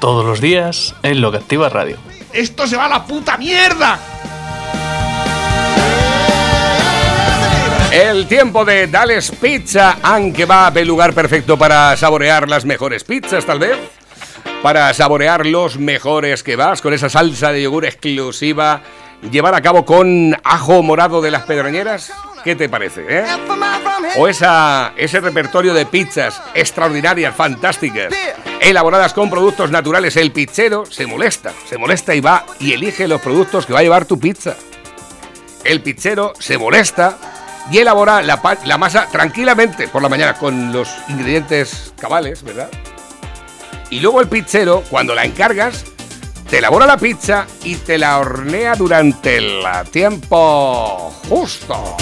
Todos los días en Lo que Activa Radio. ¡Esto se va a la puta mierda! El tiempo de Dales Pizza, aunque va el lugar perfecto para saborear las mejores pizzas, tal vez. Para saborear los mejores que vas con esa salsa de yogur exclusiva. Llevar a cabo con ajo morado de las pedrañeras. ¿Qué te parece, eh? O esa, ese repertorio de pizzas extraordinarias, fantásticas, elaboradas con productos naturales. El pizzero se molesta, se molesta y va y elige los productos que va a llevar tu pizza. El pizzero se molesta y elabora la, masa tranquilamente por la mañana con los ingredientes cabales, ¿verdad? Y luego el pizzero, cuando la encargas, te elabora la pizza y te la hornea durante el tiempo justo.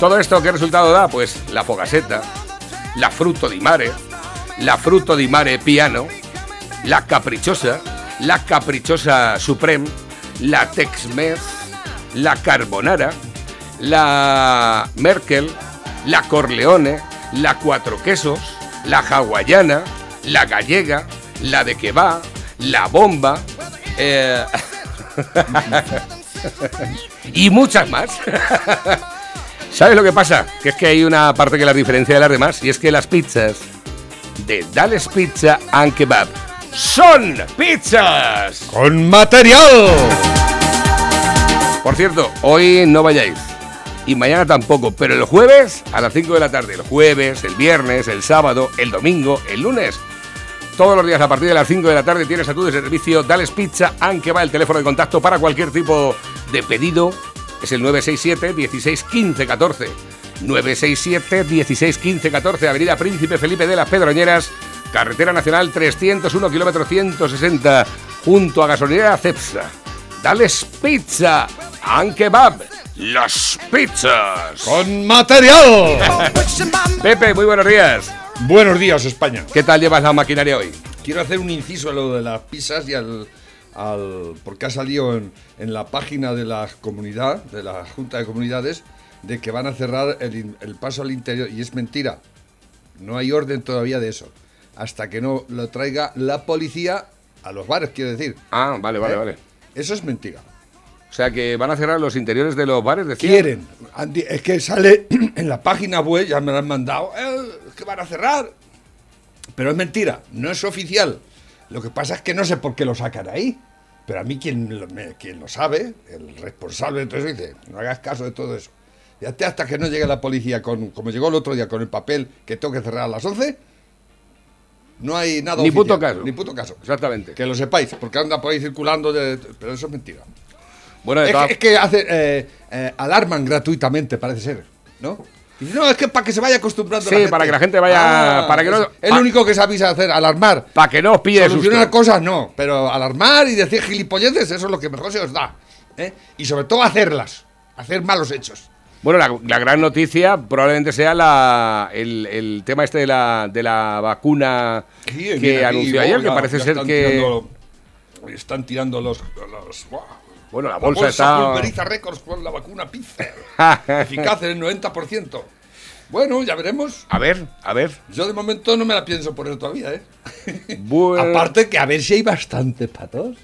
Todo esto, ¿qué resultado da? Pues la fogaseta, la fruto di mare, la fruto di mare piano, la caprichosa, la caprichosa supreme, la Tex-Mex, la carbonara, la Merkel, la Corleone, la Cuatro Quesos, la hawaiana, la gallega, la de que va, la bomba, eh, y muchas más. ¿Sabes lo que pasa? Que es que hay una parte que las diferencia de las demás y es que las pizzas de Dales Pizza and Kebab son pizzas ¡Con material! por cierto, hoy no vayáis. Y mañana tampoco, pero el jueves a las 5 de la tarde. El jueves, el viernes, el sábado, el domingo, el lunes. Todos los días a partir de las 5 de la tarde tienes a tu servicio Dales Pizza, aunque va el teléfono de contacto para cualquier tipo de pedido. Es el 967 16 15 14. 967 16 15 14, Avenida Príncipe Felipe de las Pedroñeras, Carretera Nacional 301, kilómetro 160, junto a Gasolinera Cepsa. Dales Pizza and Kebab. Las pizzas. ¡Con material! Pepe, muy buenos días. Buenos días, España. ¿Qué tal llevas la maquinaria hoy? Quiero hacer un inciso a lo de las pizzas y al. Al- porque ha salido en, en la página de la comunidad, de la Junta de Comunidades, de que van a cerrar el, paso al interior. Y es mentira. No hay orden todavía de eso. Hasta que no lo traiga la policía a los bares, quiero decir. Ah, vale, vale, ¿Eh? vale. Eso es mentira. O sea que van a cerrar los interiores de los bares, decía. Quieren. Es que sale en la página web, ya me lo han mandado, "Eh, es que van a cerrar. Pero es mentira, no es oficial. Lo que pasa es que no sé por qué lo sacan ahí. Pero a mí quien me- quien lo sabe, el responsable de todo eso, dice, no hagas caso de todo eso. Y hasta, hasta que no llegue la policía, con, como llegó el otro día con el papel que tengo que cerrar a las 11, no hay nada Ni oficial. puto caso. Ni puto caso. Exactamente. Que lo sepáis, porque anda por ahí circulando, de- pero eso es mentira. Bueno, Es que, es que hace, eh, eh, alarman gratuitamente, parece ser, ¿no? Dice, no, es que para que se vaya acostumbrando Sí, la gente. para que la gente vaya- para que no- es, lo único que sabéis hacer, alarmar. Para que no os pille Solucionar susto. cosas no, pero alarmar y decir gilipolleces, eso es lo que mejor se os da. ¿eh? Y sobre todo hacerlas, hacer malos hechos. Bueno, la, la gran noticia probablemente sea la, el, el tema este de la, de la vacuna Sí, que anunció ayer, que parece ser que... tirando- están tirando los... Bueno, la La bolsa, bolsa está... pulveriza récords con la vacuna Pfizer. Eficaz en el 90%. Bueno, ya veremos. A ver, a ver. Yo de momento no me la pienso poner todavía, ¿eh? Bueno, Aparte que a ver si hay bastantes patos.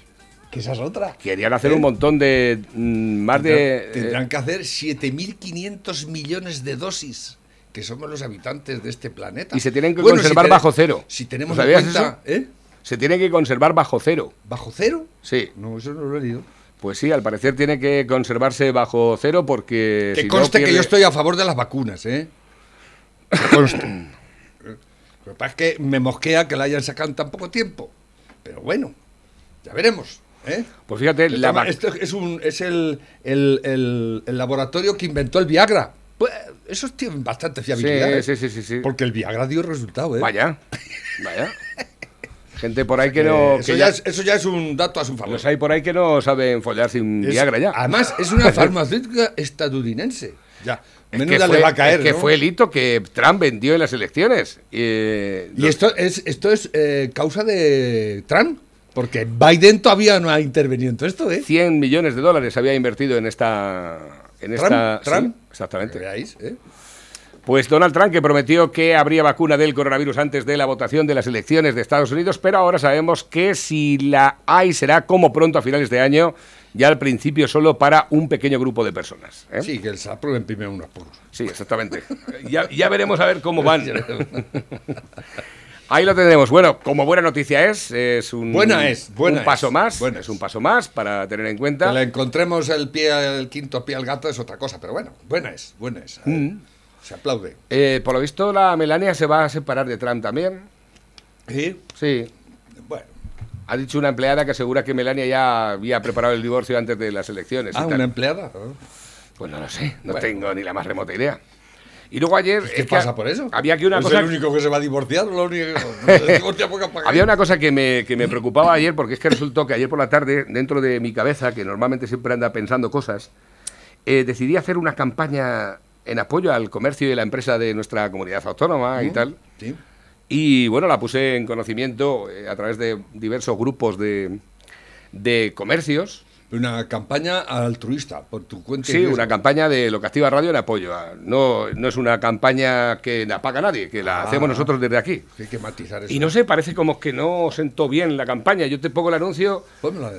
Que esa es otra. Querían hacer ¿Eh? un montón de... mm, más de... Tendrán, tendrán que hacer 7.500 millones de dosis, que somos los habitantes de este planeta. Y se tienen que Bueno, conservar si bajo cero. Si tenemos ¿Lo en cuenta... ¿eh? Se tiene que conservar bajo cero. ¿Bajo cero? Sí. No, eso no lo he leído. Pues sí, al parecer tiene que conservarse bajo cero porque... Que si no conste que pierde- yo estoy a favor de las vacunas, ¿eh? Lo que pasa es que me mosquea que la hayan sacado en tan poco tiempo. Pero bueno, ya veremos. ¿eh? Pues fíjate, la Esto es, un, es el, el- el- el laboratorio que inventó el Viagra. Pues esos tienen bastante fiabilidad. Sí, ¿eh? sí, sí, sí, sí. Porque el Viagra dio resultado, ¿eh? Vaya, vaya. Gente por ahí que no. Eso que ya ya- es, eso ya es un dato a su favor. los hay por ahí que no saben follar sin Es- Viagra ya. Además, es una farmacéutica estadounidense. Ya. Menuda que le va a caer. es que ¿no? fue el hito que Trump vendió en las elecciones. Eh, Y esto es, esto es eh, causa de Trump. Porque Biden todavía no ha intervenido en todo esto, ¿eh? 100 millones de dólares había invertido en esta. En Trump, esta Trump. sí, exactamente. Veáis, ¿eh? Pues Donald Trump que prometió que habría vacuna del coronavirus antes de la votación de las elecciones de Estados Unidos, pero ahora sabemos que si la hay será como pronto a finales de año, ya al principio solo para un pequeño grupo de personas. ¿eh? Sí, que se aprueben primero unos pocos. Sí, exactamente. Ya, ya veremos a ver cómo van. Ahí lo tendremos. Bueno, como buena noticia es, es un, Buena es, buena un paso es, más. buena es es. un paso más para tener en cuenta. Que le encontremos el pie, el quinto pie al gato es otra cosa, pero bueno, buena es, buena es. Mm. Se aplaude. Eh, por lo visto, la Melania se va a separar de Trump también. ¿Sí? Sí. Ha dicho una empleada que asegura que Melania ya había preparado el divorcio antes de las elecciones. Ah, una empleada. Pues no lo sé, no Bueno. tengo ni la más remota idea. Y luego ayer. ¿Qué es que pasa por eso? Había que una ¿Es cosa. el único que se va a divorciar? ¿Lo único? Había una cosa que me, que me preocupaba ayer, porque es que resultó que ayer por la tarde, dentro de mi cabeza, que normalmente siempre anda pensando cosas, eh, decidí hacer una campaña en apoyo al comercio y la empresa de nuestra comunidad autónoma y tal. Sí. Y bueno, la puse en conocimiento eh, a través de diversos grupos de, de comercios. Una campaña altruista, por tu cuenta. y Sí, una campaña de Lo que activa Radio en apoyo. a- No, no es una campaña que la paga nadie, que la Ah. hacemos nosotros desde aquí. Hay que matizar eso. Y no sé, parece como que no sentó bien la campaña. Yo te pongo el anuncio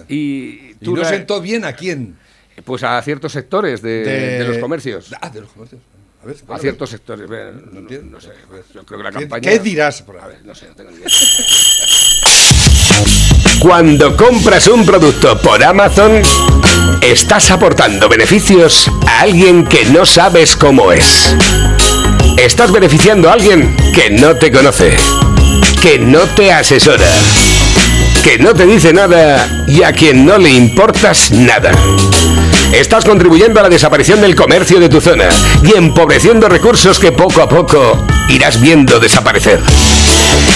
y ¿Y tú no la- sentó bien a quién? Pues a ciertos sectores de, de los comercios. Ah, de los comercios. A ver, A ponlo. ciertos sectores. Bueno, No no, entiendo. no sé, yo creo que la ¿Qué, campaña... qué dirás? por A ahí? ver, no sé, no tengo ni idea. Cuando compras un producto por Amazon, estás aportando beneficios a alguien que no sabes cómo es. Estás beneficiando a alguien que no te conoce, que no te asesora, que no te dice nada y a quien no le importas nada. Estás contribuyendo a la desaparición del comercio de tu zona y empobreciendo recursos que poco a poco irás viendo desaparecer.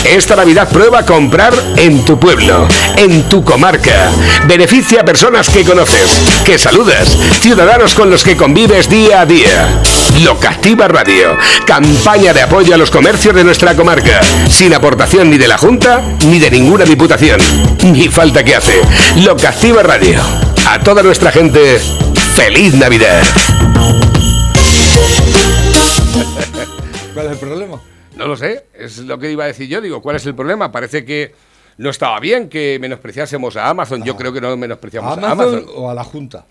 Esta Navidad prueba comprar en tu pueblo, en tu comarca. Beneficia a personas que conoces, que saludas, ciudadanos con los que convives día a día. Locativa Radio, campaña de apoyo a los comercios de nuestra comarca, sin aportación ni de la Junta ni de ninguna diputación. Ni falta que hace. Locativa Radio, a toda nuestra gente, feliz Navidad. ¿Cuál es el problema? No lo sé, es lo que iba a decir yo. Digo, ¿cuál es el problema? Parece que no estaba bien que menospreciásemos a Amazon. Yo creo que no menospreciamos ¿A a Amazon, Amazon. o a la Junta?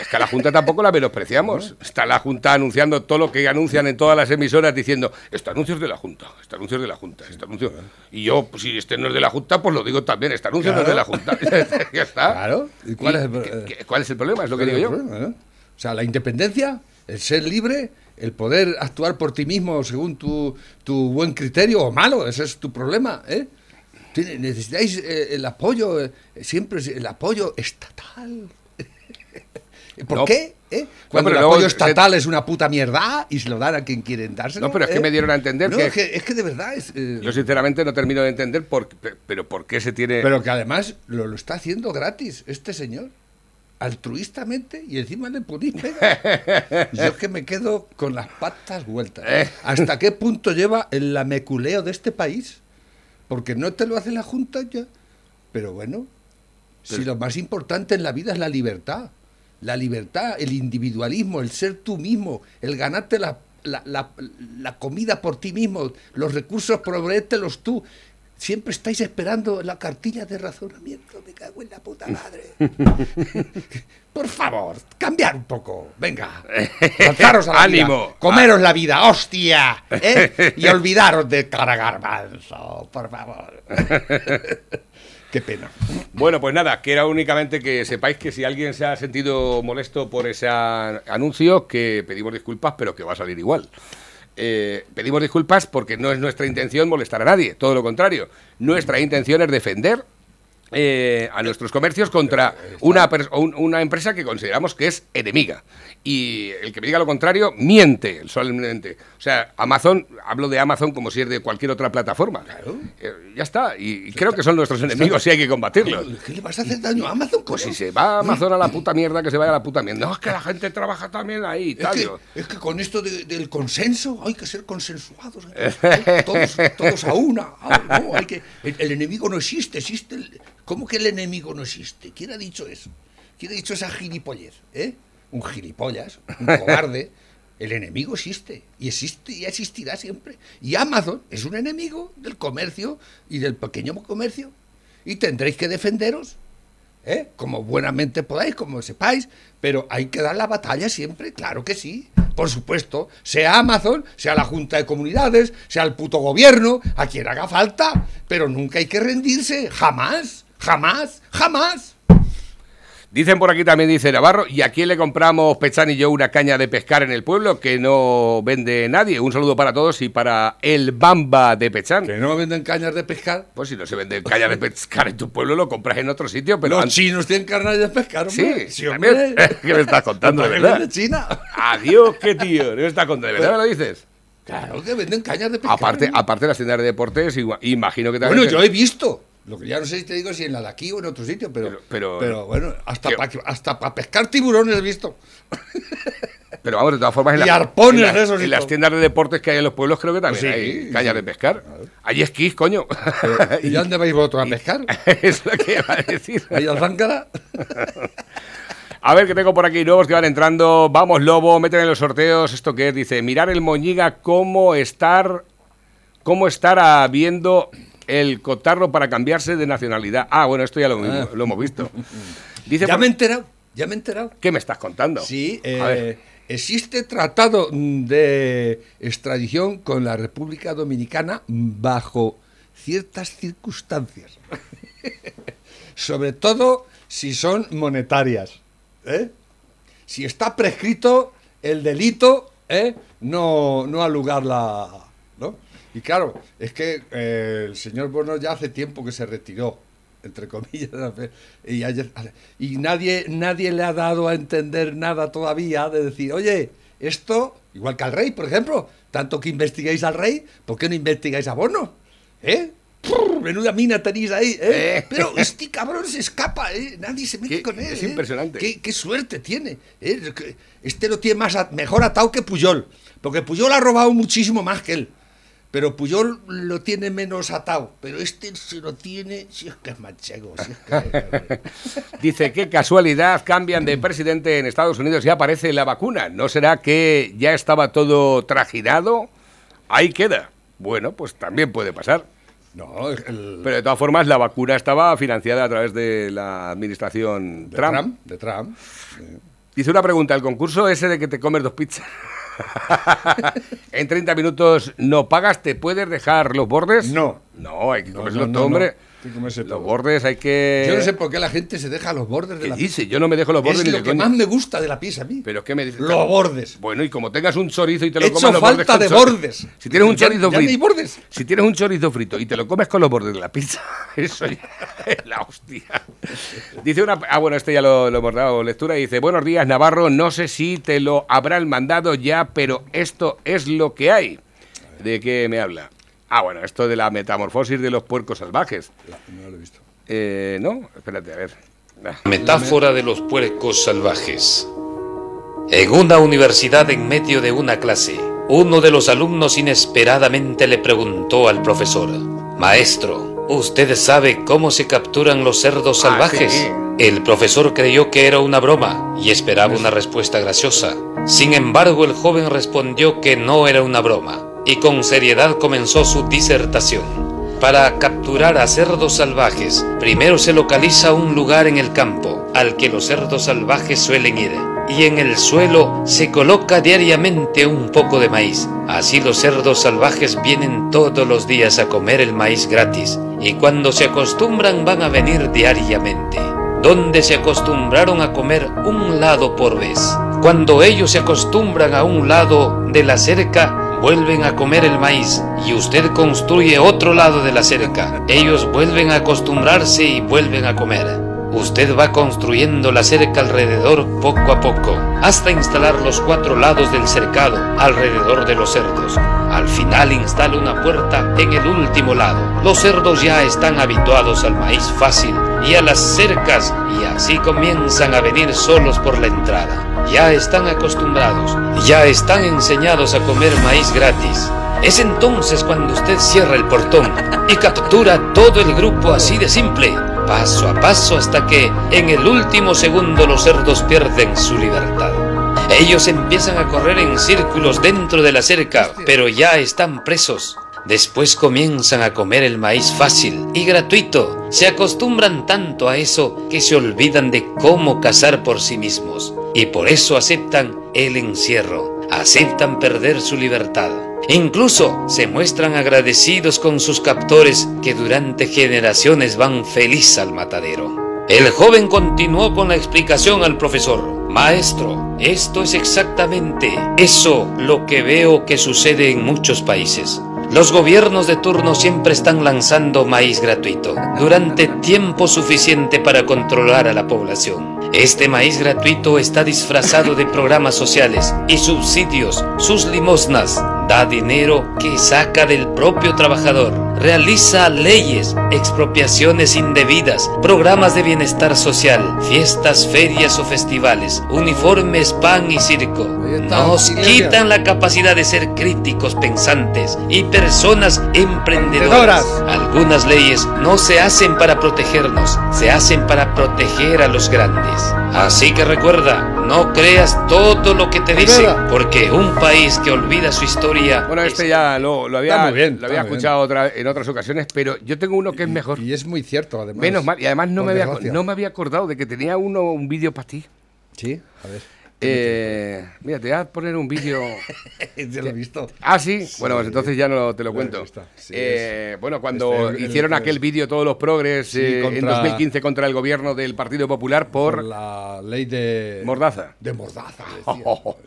Es que a la Junta tampoco la menospreciamos. Está la Junta anunciando todo lo que anuncian en todas las emisoras diciendo, este anuncio es de la Junta, este anuncio es de la Junta, este anuncio... Y yo, pues, si este no es de la Junta, pues lo digo también, este anuncio no es de la Junta. ya está. Claro. ¿Y cuál es el ¿qué- cuál es el problema? Es lo que ¿Cuál digo yo. problema, eh? O sea, la independencia, el ser libre, el poder actuar por ti mismo según tu, tu buen criterio o malo, ese es tu problema, ¿eh? Necesitáis eh, el apoyo, eh, siempre el apoyo estatal. ¿Por No. qué? ¿Eh? Cuando el apoyo se- estatal es una puta mierda y se lo dan a quien quieren dárselo. No, pero es que ¿eh? me dieron a entender No, que- Es que, es que de verdad es... eh, Yo sinceramente no termino de entender por, pero por qué se tiene... Pero que además lo, lo está haciendo gratis este señor. Altruistamente y encima le ponéis pega. Yo es que me quedo con las patas vueltas. ¿Hasta qué punto lleva el lameculeo de este país? Porque no te lo hace la Junta ya. Pero bueno, si lo más importante en la vida es la libertad. La libertad, el individualismo, el ser tú mismo, el ganarte la, la, la- la comida por ti mismo, los recursos proveértelos tú. Siempre estáis esperando la cartilla de razonamiento. Me cago en la puta madre. Por favor, cambiar un poco. Venga. Lanzaros a la vida. Comeros la vida, hostia. ¿eh? Y olvidaros de cara garbanzo, por favor. Qué pena. Bueno, pues nada, que era únicamente que sepáis que si alguien se ha sentido molesto por ese anuncio, que pedimos disculpas, pero que va a salir igual. Eh, pedimos disculpas porque no es nuestra intención molestar a nadie, todo lo contrario. Nuestra intención es defender eh, a nuestros comercios contra una, una empresa que consideramos que es enemiga. Y el que me diga lo contrario, miente solamente. O sea, Amazon, hablo de Amazon como si es de cualquier otra plataforma. Eh, ya está. Y, creo que son nuestros enemigos y hay que combatirlos. ¿Qué le vas a hacer daño a Amazon? Pues si se va Amazon a la puta mierda, que se vaya a la puta mierda. No, es que la gente trabaja también ahí Es tal. que, es que con esto de- del consenso hay que ser consensuados. ¿eh? Todos, todos a una. Ah, no, hay que, el, el enemigo no existe, existe. el- ¿Cómo que el enemigo no existe? ¿Quién ha dicho eso? ¿Quién ha dicho esa gilipollez? ¿Eh? Un gilipollas, un cobarde. El enemigo existe y existe y existirá siempre. Y Amazon es un enemigo del comercio y del pequeño comercio. Y tendréis que defenderos ¿eh? como buenamente podáis, como sepáis, pero hay que dar la batalla siempre, claro que sí. Por supuesto, sea Amazon, sea la Junta de Comunidades, sea el puto gobierno, a quien haga falta, pero nunca hay que rendirse, jamás, jamás, jamás. Dicen por aquí también, dice Navarro, ¿y a quién le compramos, Pechán y yo, una caña de pescar en el pueblo que no vende nadie? Un saludo para todos y para el Bamba de Pechán. Que no venden cañas de pescar. Pues si no se vende caña de pescar en tu pueblo, lo compras en otro sitio, pero... Los an- chinos tienen cañas de pescar, hombre. Sí, hombre. también. ¿Qué me estás contando, de ¿Para qué verdad? vende China? Adiós, qué tío. ¿Qué me estás contando? ¿De verdad me lo dices? Claro que venden cañas de pescar. Aparte, hombre. aparte de las tiendas de deportes, imagino que también... Bueno, yo he visto. Lo que ya no sé si te digo si en la de aquí o en otro sitio, pero, Pero- pero, pero- bueno, hasta para hasta pa pescar tiburones he visto. Pero vamos, de todas formas... En Y las- arpones en esos y En las tiendas de deportes que hay en los pueblos creo que también Sí, hay cañas sí. de pescar. Hay esquís, coño. ¿Y dónde vais vosotros a pescar? es lo que iba a decir. ¿Ahí al Záncara? A ver, que tengo por aquí nuevos que van entrando. Vamos, Lobo, meten en los sorteos. ¿Esto qué es? Dice, mirar el Moñiga cómo estar, cómo estar viendo el cotarro para cambiarse de nacionalidad. Ah, bueno, esto ya lo, Ah. lo hemos visto. Dice, Ya por- me he enterado, ya me he enterado. ¿qué me estás contando? Sí, A eh, ver. existe tratado de extradición con la República Dominicana bajo ciertas circunstancias. Sobre todo si son monetarias. ¿eh? Si está prescrito el delito, ¿eh? no, no al lugar la... ¿no? Y claro, es que eh, el señor Bono ya hace tiempo que se retiró, entre comillas, y, ayer- y nadie, nadie le ha dado a entender nada todavía de decir, oye, esto, igual que al rey, por ejemplo, tanto que investigáis al rey, ¿por qué no investigáis a Bono? ¿Eh? Prr, Menuda mina tenéis ahí, ¿eh? Eh. Pero este cabrón se escapa, ¿eh? Nadie se mete Qué- con él. es ¿eh? impresionante. Qué, qué suerte tiene. Este lo tiene más mejor atado que Puyol. Porque Puyol ha robado muchísimo más que él. Pero Puyol lo tiene menos atado. Pero este se lo tiene. Si es que es manchego. Si es que... Dice, qué casualidad, cambian de presidente en Estados Unidos y aparece la vacuna. ¿No será que ya estaba todo trajinado? Ahí queda. Bueno, pues también puede pasar. no, el. Pero de todas formas, la vacuna estaba financiada a través de la administración de Trump. Trump. De Trump. Dice una pregunta, ¿el concurso ese de que te comes dos pizzas? en 30 minutos no pagas, ¿te puedes dejar los bordes? No. No, hay que No, comérselo no, todo, no, hombre. Los todo. bordes hay que... Yo no sé por qué la gente se deja los bordes de ¿Qué la dice? Yo no me dejo los bordes Es ni lo de que coña. más me gusta de la pizza a mí. ¿Pero qué me dices? Los bordes. Bueno, y como tengas un chorizo y te lo He comes hecho los falta bordes de chorizo- bordes. Si tienes un Ya- chorizo ya frito. bordes. Si tienes un chorizo frito y te lo comes con los bordes de la pizza, eso ya es la hostia. Dice una. Ah, bueno, este ya lo, lo hemos dado lectura. Dice: Buenos días, Navarro. No sé si te lo habrán mandado ya, pero esto es lo que hay. ¿De qué me habla? Ah, bueno, esto de la metamorfosis de los puercos salvajes. No lo he visto. Eh, ¿No? Espérate, a ver. Ah. Metáfora de los puercos salvajes. En una universidad en medio de una clase, uno de los alumnos inesperadamente le preguntó al profesor, Maestro, ¿usted sabe cómo se capturan los cerdos Ah, salvajes? sí. El profesor creyó que era una broma y esperaba una respuesta graciosa. Sin embargo, el joven respondió que no era una broma y con seriedad comenzó su disertación. Para capturar a cerdos salvajes, primero se localiza un lugar en el campo al que los cerdos salvajes suelen ir, y en el suelo se coloca diariamente un poco de maíz. Así los cerdos salvajes vienen todos los días a comer el maíz gratis, y cuando se acostumbran van a venir diariamente, donde se acostumbraron a comer un lado por vez. Cuando ellos se acostumbran a un lado de la cerca, vuelven a comer el maíz y usted construye otro lado de la cerca. Ellos vuelven a acostumbrarse y vuelven a comer. Usted va construyendo la cerca alrededor poco a poco, hasta instalar los cuatro lados del cercado alrededor de los cerdos. Al final instala una puerta en el último lado. Los cerdos ya están habituados al maíz fácil y a las cercas y así comienzan a venir solos por la entrada. Ya están acostumbrados, ya están enseñados a comer maíz gratis. Es entonces cuando usted cierra el portón y captura todo el grupo así de simple paso a paso hasta que en el último segundo los cerdos pierden su libertad. Ellos empiezan a correr en círculos dentro de la cerca, pero ya están presos. Después comienzan a comer el maíz fácil y gratuito. Se acostumbran tanto a eso que se olvidan de cómo cazar por sí mismos. Y por eso aceptan el encierro. Aceptan perder su libertad. Incluso se muestran agradecidos con sus captores que durante generaciones van feliz al matadero. El joven continuó con la explicación al profesor. Maestro, esto es exactamente eso lo que veo que sucede en muchos países. Los gobiernos de turno siempre están lanzando maíz gratuito durante tiempo suficiente para controlar a la población. Este maíz gratuito está disfrazado de programas sociales y subsidios, sus limosnas, da dinero que saca del propio trabajador, realiza leyes, expropiaciones indebidas, programas de bienestar social, fiestas, ferias o festivales, uniformes, pan y circo. Nos quitan la capacidad de ser críticos, pensantes y personas emprendedoras. Algunas leyes no se hacen para protegernos, se hacen para proteger a los grandes. Así que recuerda, no creas todo lo que te dicen, porque un país que olvida su historia. Bueno, este ya lo, lo había, lo había escuchado otra, en otras ocasiones, pero yo tengo uno que es mejor. Y es muy cierto, además. Menos mal, y además no me, había, no me había acordado de que tenía uno un vídeo para ti. Sí, a ver. Eh, mira, te voy a poner un vídeo. ya lo he visto. Ah, sí. Bueno, pues entonces ya no te lo cuento. eh, bueno, cuando este, hicieron aquel vídeo todos los progres eh, en 2015 contra el gobierno del Partido Popular por, la ley de Mordaza. De Mordaza.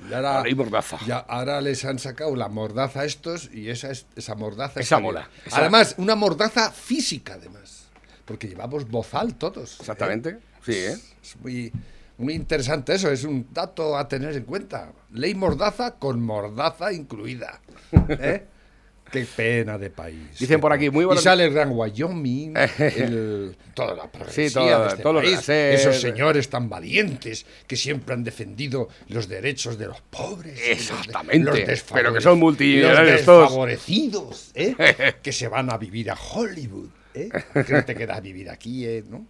la ley Mordaza. Ya ahora les han sacado la Mordaza a estos y esa es esa Mordaza. Esa mola. Además, una Mordaza física, además. Porque llevamos bozal todos. Exactamente. Sí, ¿eh? Es muy muy interesante eso, es un dato a tener en cuenta. Ley Mordaza con Mordaza incluida. ¿eh? Qué pena de país. Dicen por aquí, muy bueno. Y sale el Gran Wyoming, el, toda la progresía de este país, esos señores tan valientes que siempre han defendido los derechos de los pobres. Exactamente. Los, pero que son multimillonarios los desfavorecidos, ¿eh? que se van a vivir a Hollywood. ¿eh? Que no te quedas a vivir aquí, ¿eh? ¿no?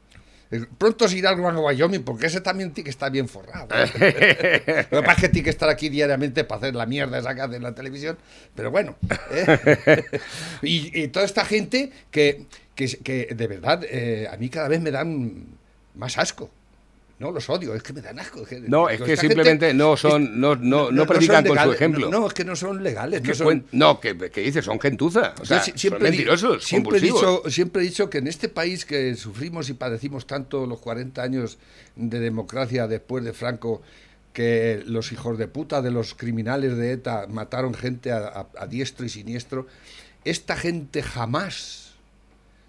Pronto se irá al Gran Wyoming porque ese también tiene que estar bien forrado. Lo que pasa es que tiene que estar aquí diariamente para hacer la mierda esa que hace en la televisión. Pero bueno. ¿eh? y, toda esta gente que, que, de verdad eh, a mí cada vez me dan más asco. No los odio, es que me dan asco. no, es que simplemente no son, no, no, no, predican con su ejemplo. No, es que no son legales. No, son... no que, que dices, son gentuza. O sea, siempre, son mentirosos. Siempre he, dicho, siempre he dicho que en este país que sufrimos y padecimos tanto los 40 años de democracia después de Franco, que los hijos de puta de los criminales de ETA mataron gente a, a diestro y siniestro, esta gente jamás,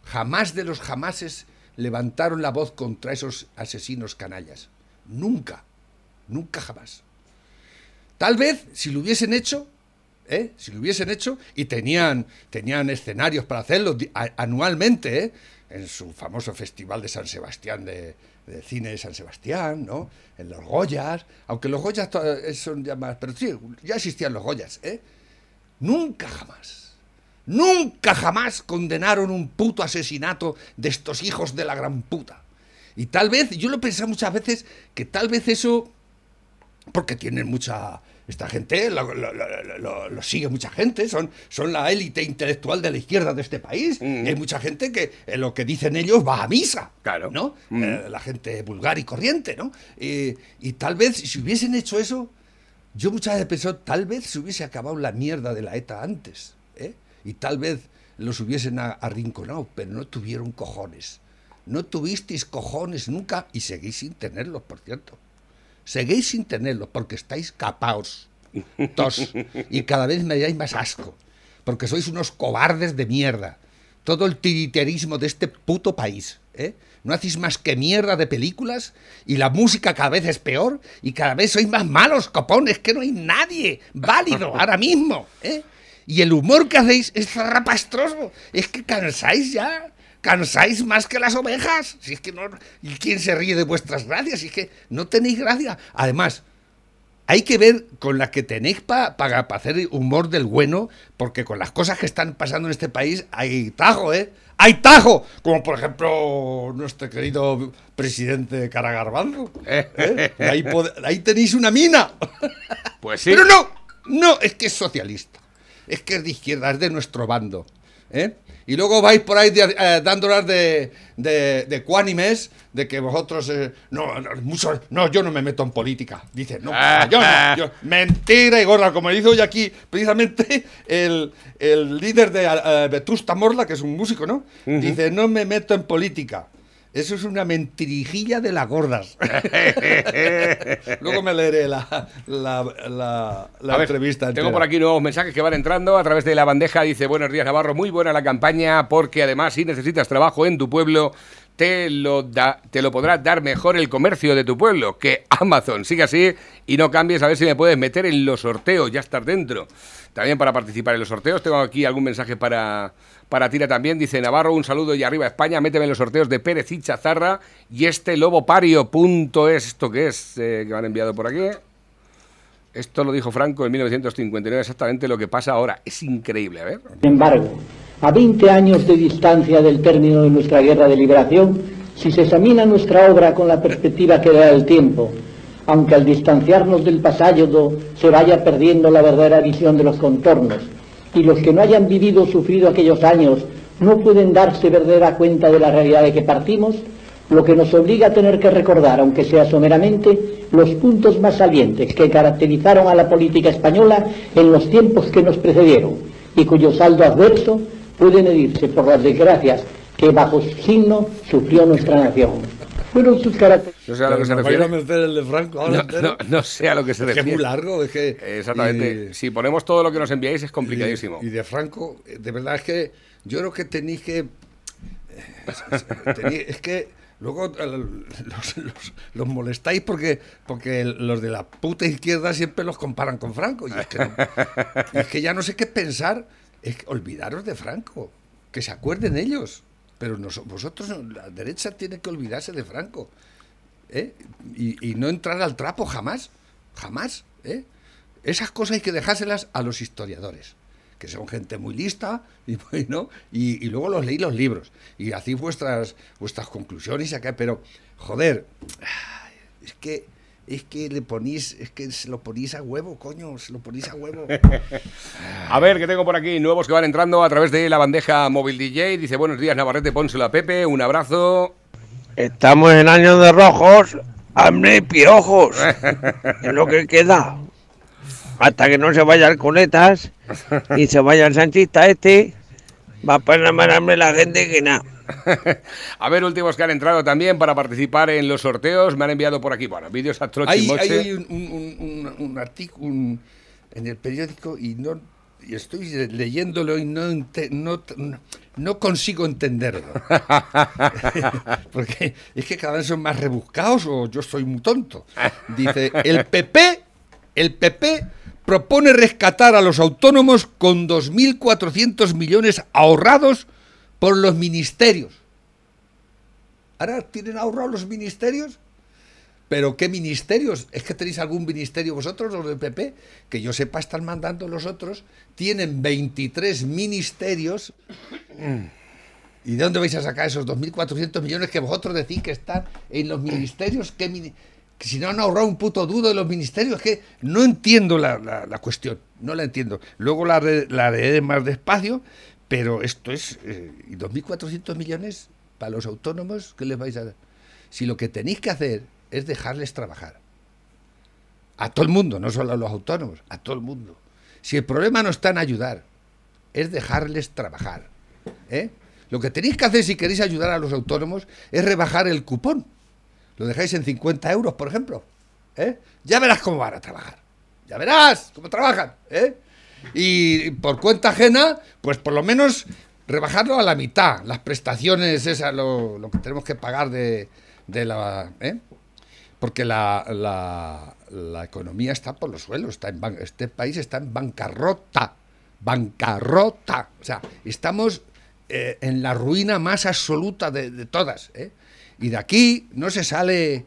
jamás de los jamases levantaron la voz contra esos asesinos canallas. Nunca, nunca jamás. Tal vez si lo hubiesen hecho, ¿eh? si lo hubiesen hecho y tenían, tenían escenarios para hacerlo anualmente, ¿eh? en su famoso festival de San Sebastián de, cine de San Sebastián, ¿no? En los Goyas, aunque los Goyas son ya más, pero sí, ya existían los Goyas, ¿eh? Nunca jamás Nunca jamás condenaron un puto asesinato de estos hijos de la gran puta. Y tal vez, yo lo he pensado muchas veces, que tal vez eso, porque tienen mucha... Esta gente lo, sigue mucha gente, son, son la élite intelectual de la izquierda de este país. Mm. Y hay mucha gente que lo que dicen ellos va a misa. Claro. ¿no? Mm. Eh, la gente vulgar y corriente, ¿no? y tal vez si hubiesen hecho eso, yo muchas veces he pensado, tal vez se hubiese acabado la mierda de la ETA antes y tal vez los hubiesen arrinconado, pero no tuvieron cojones. No tuvisteis cojones nunca y seguís sin tenerlos, por cierto. Seguís sin tenerlos porque estáis capaos. tos. Y cada vez me dais más asco. Porque sois unos cobardes de mierda. Todo el tiriterismo de este puto país. ¿eh? No hacéis más que mierda de películas y la música cada vez es peor y cada vez sois más malos, copones, que no hay nadie válido ahora mismo. ¿eh? Y el humor que hacéis es rapastroso. Es que cansáis ya. ¿Cansáis más que las ovejas? Si es que no. ¿Y quién se ríe de vuestras gracias? Si es que no tenéis gracia. Además, hay que ver con la que tenéis para hacer humor del bueno, porque con las cosas que están pasando en este país hay tajo, ¿eh? ¡Hay tajo! Como por ejemplo nuestro querido presidente Caragarbanzo. ¿eh? Ahí, ahí tenéis una mina. Pues sí. Pero no, no, es que es socialista. Es que es de izquierda, es de nuestro bando. ¿eh? Y luego vais por ahí eh, dándolas de, de, de cuánimes, de que vosotros. Eh, no, no, no, yo no me meto en política. Dice, no, yo no. Yo, mentira y gorda, como dice hoy aquí precisamente el, el líder de uh, Vetusta Morla, que es un músico, ¿no? Dice, no me meto en política. Eso es una mentirijilla de las gordas. Luego me leeré la, la, la, la entrevista. Ver, tengo por aquí nuevos mensajes que van entrando a través de la bandeja. Dice, buenos días Navarro, muy buena la campaña porque además si necesitas trabajo en tu pueblo, te lo, da, te lo podrá dar mejor el comercio de tu pueblo que Amazon. Sigue así y no cambies a ver si me puedes meter en los sorteos, ya estar dentro. También para participar en los sorteos tengo aquí algún mensaje para para Tira también. Dice Navarro, un saludo y arriba España. Méteme en los sorteos de Pérez y Chazarra y este lobo pario. Punto es esto que es eh, que me han enviado por aquí. Esto lo dijo Franco en 1959, exactamente lo que pasa ahora. Es increíble, a ver. Sin embargo, a 20 años de distancia del término de nuestra guerra de liberación, si se examina nuestra obra con la perspectiva que da el tiempo, aunque al distanciarnos del pasado se vaya perdiendo la verdadera visión de los contornos, y los que no hayan vivido o sufrido aquellos años no pueden darse verdadera cuenta de la realidad de que partimos, lo que nos obliga a tener que recordar, aunque sea someramente, los puntos más salientes que caracterizaron a la política española en los tiempos que nos precedieron y cuyo saldo adverso puede medirse por las desgracias que bajo su signo sufrió nuestra nación. Fueron sus características. No sé a lo que se refiere. el de Franco no, no, no, sé a lo que se es refiere. Que es muy largo, es que. Exactamente. Y, si ponemos todo lo que nos enviáis es complicadísimo. Y, y de Franco, de verdad es que yo creo que tenéis que. Tenéis, es que luego los, los, los, molestáis porque, porque los de la puta izquierda siempre los comparan con Franco. Y es que, no, y es que ya no sé qué pensar. Es que olvidaros de Franco. Que se acuerden ellos. Pero nos, vosotros, la derecha tiene que olvidarse de Franco. ¿eh? Y, no entrar al trapo jamás. Jamás. ¿eh? Esas cosas hay que dejárselas a los historiadores, que son gente muy lista y, ¿no? y, y luego los leí los libros y hacéis vuestras, vuestras conclusiones acá. Pero, joder, es que es que le ponís, es que se lo ponís a huevo, coño, se lo ponís a huevo. a ver, que tengo por aquí nuevos que van entrando a través de la bandeja móvil DJ. Dice, buenos días, Navarrete, pónselo a Pepe, un abrazo. Estamos en año de rojos, hambre y piojos. es lo que queda. Hasta que no se vaya el coletas y se vaya el sanchista este, va a poner más hambre la gente que nada. a ver, últimos que han entrado también para participar en los sorteos. Me han enviado por aquí, bueno, vídeos a troche hay, hay un, un, un, un artículo en el periódico y no y estoy leyéndolo y no, no, no consigo entenderlo. Porque es que cada vez son más rebuscados o yo soy muy tonto. Dice, el PP, el PP propone rescatar a los autónomos con 2.400 millones ahorrados por los ministerios. ¿Ahora tienen ahorrados los ministerios? ¿Pero qué ministerios? ¿Es que tenéis algún ministerio vosotros, los del PP? Que yo sepa, están mandando los otros. Tienen 23 ministerios. ¿Y de dónde vais a sacar esos 2.400 millones que vosotros decís que están en los ministerios? ¿Qué que si no han ahorrado un puto dudo de los ministerios, es que no entiendo la, la, la cuestión, no la entiendo. Luego la, la leeré más despacio, pero esto es... Eh, ¿Y 2.400 millones para los autónomos? ¿Qué les vais a dar? Si lo que tenéis que hacer es dejarles trabajar. A todo el mundo, no solo a los autónomos, a todo el mundo. Si el problema no está en ayudar, es dejarles trabajar. ¿eh? Lo que tenéis que hacer si queréis ayudar a los autónomos es rebajar el cupón. Lo dejáis en 50 euros, por ejemplo. ¿eh? Ya verás cómo van a trabajar. Ya verás cómo trabajan, ¿eh? Y por cuenta ajena, pues por lo menos rebajarlo a la mitad, las prestaciones, esas, lo, lo que tenemos que pagar de, de la... ¿eh? Porque la, la, la economía está por los suelos, está en este país está en bancarrota, bancarrota. O sea, estamos eh, en la ruina más absoluta de, de todas. ¿eh? Y de aquí no se sale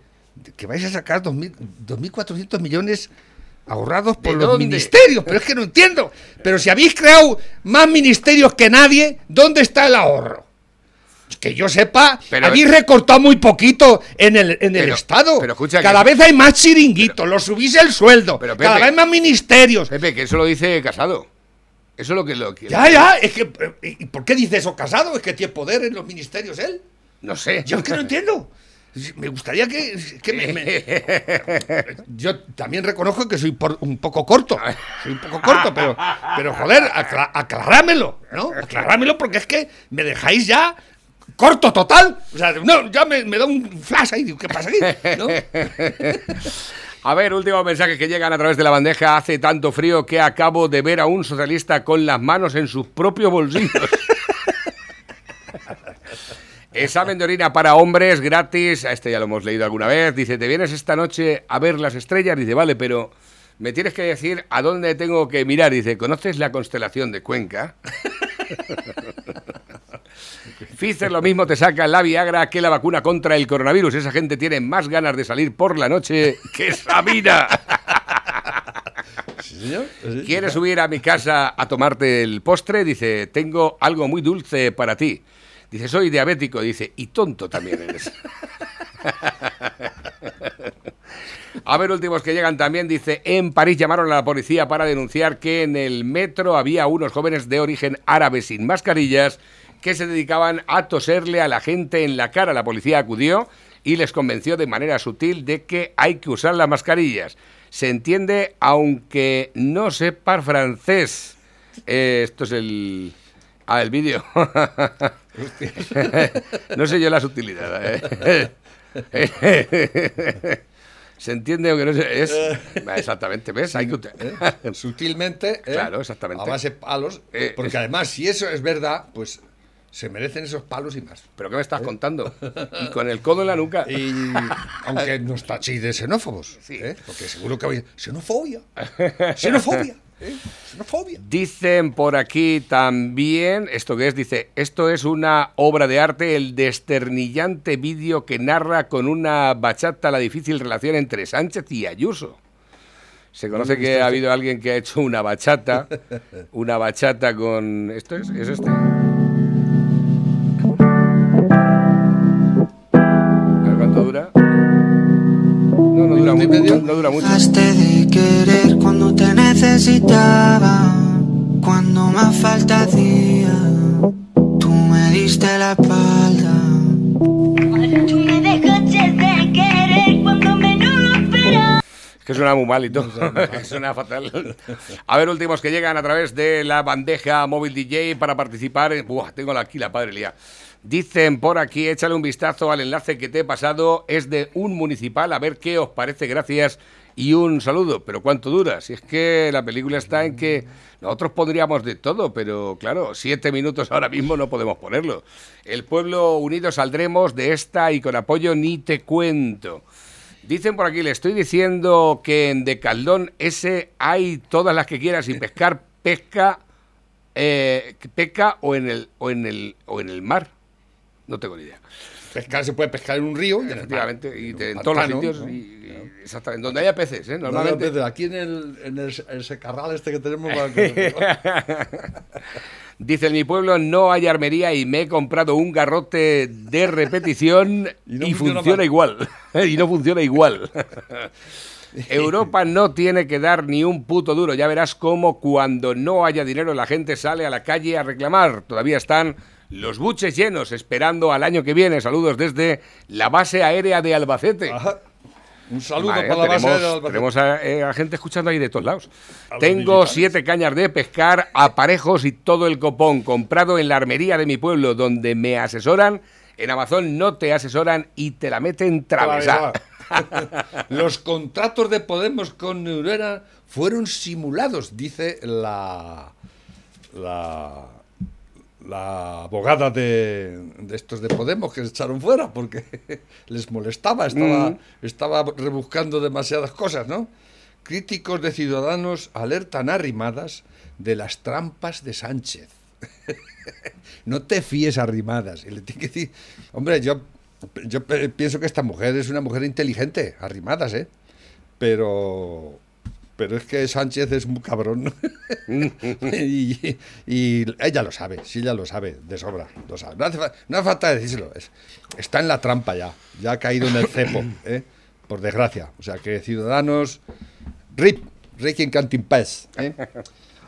que vais a sacar 2.000 2.400 millones ahorrados por ¿De los dónde? ministerios, pero es que no entiendo. Pero si habéis creado más ministerios que nadie, ¿dónde está el ahorro? Que yo sepa, Pero- habéis recortado muy poquito en el, en el Estado. pero escucha que- Cada vez hay más chiringuitos, lo subís el sueldo. Pero, cada vez más ministerios. Pepe, que eso lo dice Casado. Eso es lo que lo que. Ya, ya, es que. eh, ¿Y por qué dice eso casado? ¿Es que tiene poder en los ministerios él? No sé. Yo es que no entiendo. Me gustaría que, que me, me- Yo también reconozco que soy por- un poco corto. Soy un poco corto, pero, pero joder, acla- aclarámelo, ¿no? Aclarámelo porque es que me dejáis ya corto total. O sea, no, ya me, me da un flash ahí. digo, ¿Qué pasa aquí? ¿No? A ver, últimos mensajes que llegan a través de la bandeja. Hace tanto frío que acabo de ver a un socialista con las manos en sus propios bolsillos. Examen de orina para hombres gratis. A este ya lo hemos leído alguna vez. Dice, ¿te vienes esta noche a ver las estrellas? Dice, vale, pero me tienes que decir a dónde tengo que mirar. Dice, ¿conoces la constelación de Cuenca? Pfizer lo mismo te saca la Viagra que la vacuna contra el coronavirus. Esa gente tiene más ganas de salir por la noche que Sabina. ¿Quieres subir a mi casa a tomarte el postre? Dice, tengo algo muy dulce para ti. Dice, soy diabético. Dice, y tonto también eres. A ver, últimos que llegan también, dice, en París llamaron a la policía para denunciar que en el metro había unos jóvenes de origen árabe sin mascarillas que se dedicaban a toserle a la gente en la cara. La policía acudió y les convenció de manera sutil de que hay que usar las mascarillas. Se entiende aunque no sepa francés. Eh, esto es el... Ah, el vídeo. no sé yo la sutilidad. ¿eh? Se entiende aunque no sé. Es, exactamente, ¿ves? Hay que ut- Sutilmente. ¿eh? Claro, exactamente. A base de palos. Eh, porque es- además, si eso es verdad, pues se merecen esos palos y más. ¿Pero qué me estás contando? Y con el codo en la nuca. Y aunque no está así de xenófobos, Sí. ¿eh? porque seguro que habéis xenofobia, xenofobia, ¿eh? xenofobia. Dicen por aquí también, ¿esto qué es? Dice, esto es una obra de arte, el desternillante vídeo que narra con una bachata la difícil relación entre Sánchez y Ayuso. Se conoce que ha habido alguien que ha hecho una bachata, una bachata con... ¿Esto es? ¿Es este? A ver cuánto dura. No, no dura, Minuto y mu- medio. no- no dura mucho. Necesitaba, cuando más falta hacía. Tú me diste la espalda. Tú me dejaste de querer cuando menos lo esperaba. Es que suena muy mal y todo. suena fatal. A ver, últimos que llegan a través de la bandeja móvil DJ para participar. en- Buah, tengo la- aquí la padre lía. Dicen por aquí, échale un vistazo al enlace que te he pasado. Es de un municipal, a ver qué os parece. Gracias y un saludo. Pero ¿cuánto dura? Si es que la película está en que nosotros pondríamos de todo, pero claro, siete minutos ahora mismo no podemos ponerlo. El pueblo unido saldremos de esta y con apoyo ni te cuento. Dicen por aquí, le estoy diciendo que en Decaldón ese hay todas las que quieras y pescar pesca eh, pesca o en el o en el o en el mar. No tengo ni idea. Pescar se puede pescar en un río, y en el mar. Efectivamente, y en todos los sitios ¿no? y- y- exactamente, donde haya peces, ¿eh? Normalmente, aquí en el, en el, el secarral este que tenemos. para que- Dice en mi pueblo no hay armería y me he comprado un garrote de repetición y, Y no funciona funciona igual. y no funciona igual. Europa no tiene que dar ni un puto duro. Ya verás cómo cuando no haya dinero la gente sale a la calle a reclamar. Todavía están los buches llenos esperando al año que viene. Saludos desde la base aérea de Albacete. Ajá. Un saludo Vale, para la base tenemos, de Albacete. tenemos a, eh, a gente escuchando ahí de todos lados. A Tengo siete cañas de pescar, aparejos y todo el copón comprado en la armería de mi pueblo, donde me asesoran. En Amazon no te asesoran y te la meten travesa. Los contratos de Podemos con Neurera fueron simulados, dice la, la, la abogada de, de estos de Podemos que se echaron fuera porque les molestaba, estaba, Mm. estaba rebuscando demasiadas cosas, ¿no? Críticos de Ciudadanos alertan arrimadas de las trampas de Sánchez. no te fíes arrimadas. Y le tiene que decir, hombre, yo, yo pienso que esta mujer es una mujer inteligente, arrimadas, ¿eh? Pero, pero es que Sánchez es muy cabrón. y, y ella lo sabe, sí, ella lo sabe, de sobra. Lo sabe. No, hace, no hace falta decírselo. es- está en la trampa ya, ya ha caído en el cepo, ¿eh? por desgracia. O sea que Ciudadanos, RIP, Requiem Cantin Paz, ¿eh?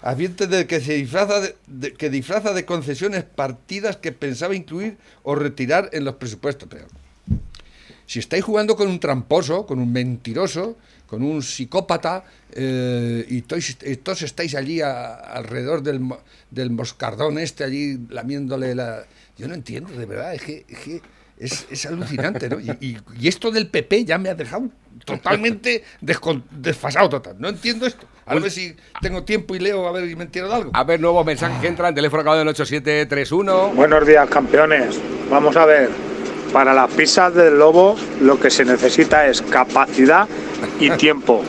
advierte de que se disfraza de, de- que disfraza de concesiones partidas que pensaba incluir o retirar en los presupuestos. Pero si estáis jugando con un tramposo, con un mentiroso, con un psicópata, eh, y tois- y todos estáis allí a- alrededor del, mo- del moscardón este, allí lamiéndole la... Yo no entiendo, de verdad, es que, es, que es- es alucinante, ¿no? Y, y- y esto del PP ya me ha dejado totalmente descon- desfasado total. No entiendo esto. A ver si tengo tiempo y leo a ver si me entero de algo. A ver, nuevos mensajes que entran. Teléfono acabado en 8731. Buenos días, campeones. Vamos a ver. Para las pizzas del lobo lo que se necesita es capacidad y tiempo.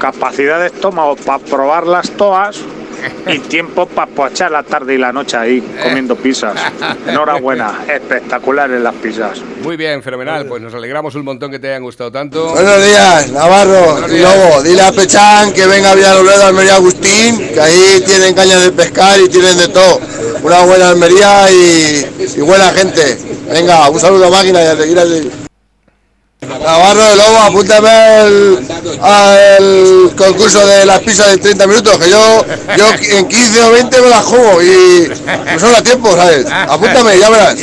Capacidad de estómago para probarlas todas y tiempo para pochar la tarde y la noche ahí comiendo pizzas. Enhorabuena, espectaculares las pizzas. Muy bien, fenomenal. Pues nos alegramos un montón que te hayan gustado tanto. Buenos días, Navarro Buenos y. Lobo. Dile a Pechán que venga a Villarrobledo, Almería Agustín, que ahí tienen caña de pescar y tienen de todo. Una buena Almería y, y buena gente. Venga, un saludo a máquina y a seguir así. Navarro de Lobo, apúntame al, al concurso de las pizzas de 30 minutos, que yo, yo en 15 o 20 me las juego y me sobra tiempo, ¿sabes? Apúntame, ya verás.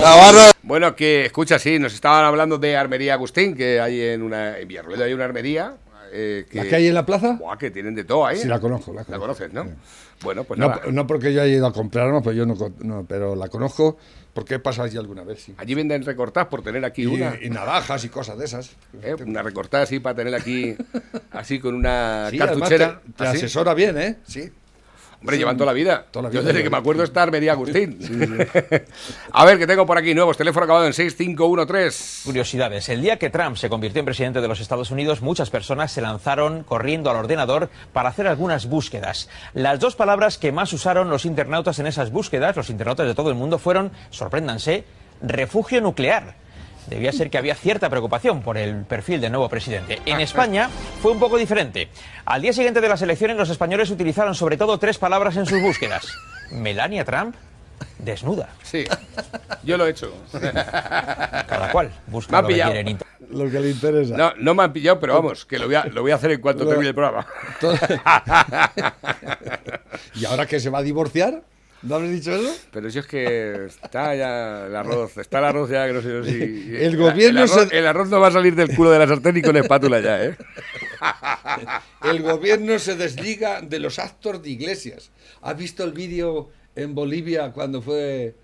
Navarro. Bueno, que escucha, sí, nos estaban hablando de Armería Agustín, que hay en una en Villarroledo hay una armería. eh, que, ¿La que hay en la plaza? Buah, que tienen de todo ahí. Sí, la conozco, la conoces, ¿no? Bueno, pues no, nada. no porque yo haya ido a comprar, no, pues yo no, no, pero la conozco porque he pasado allí alguna vez, sí. Allí venden recortadas por tener aquí Y, una. y navajas y cosas de esas. ¿eh? Una recortada así para tener aquí, así con una Sí, cartuchera. te, te así. asesora bien, ¿eh? Sí. Hombre, llevan toda la vida. Toda la Yo desde que me acuerdo está Armería Agustín. A ver, que tengo por aquí nuevos. Teléfono acabado en 6513. Curiosidades. El día que Trump se convirtió en presidente de los Estados Unidos, muchas personas se lanzaron corriendo al ordenador para hacer algunas búsquedas. Las dos palabras que más usaron los internautas en esas búsquedas, los internautas de todo el mundo, fueron, sorpréndanse, refugio nuclear. Debía ser que había cierta preocupación por el perfil del nuevo presidente. En España fue un poco diferente. Al día siguiente de las elecciones, los españoles utilizaron sobre todo tres palabras en sus búsquedas. Melania Trump, desnuda. Sí, yo lo he hecho. Cada cual busca Me lo que pillado. quiere en Internet. Lo que le interesa. No, no me han pillado, pero vamos, que lo voy a, lo voy a hacer en cuanto termine el programa. Todo- ¿Y ahora que se va a divorciar? ¿No habéis dicho eso? Pero si es que está ya el arroz, está el arroz ya que no sé si... El gobierno el arroz, se- el arroz no va a salir del culo de la sartén ni con espátula ya, ¿eh? El gobierno se desliga de los actos de iglesias. ¿Has visto el vídeo en Bolivia cuando fue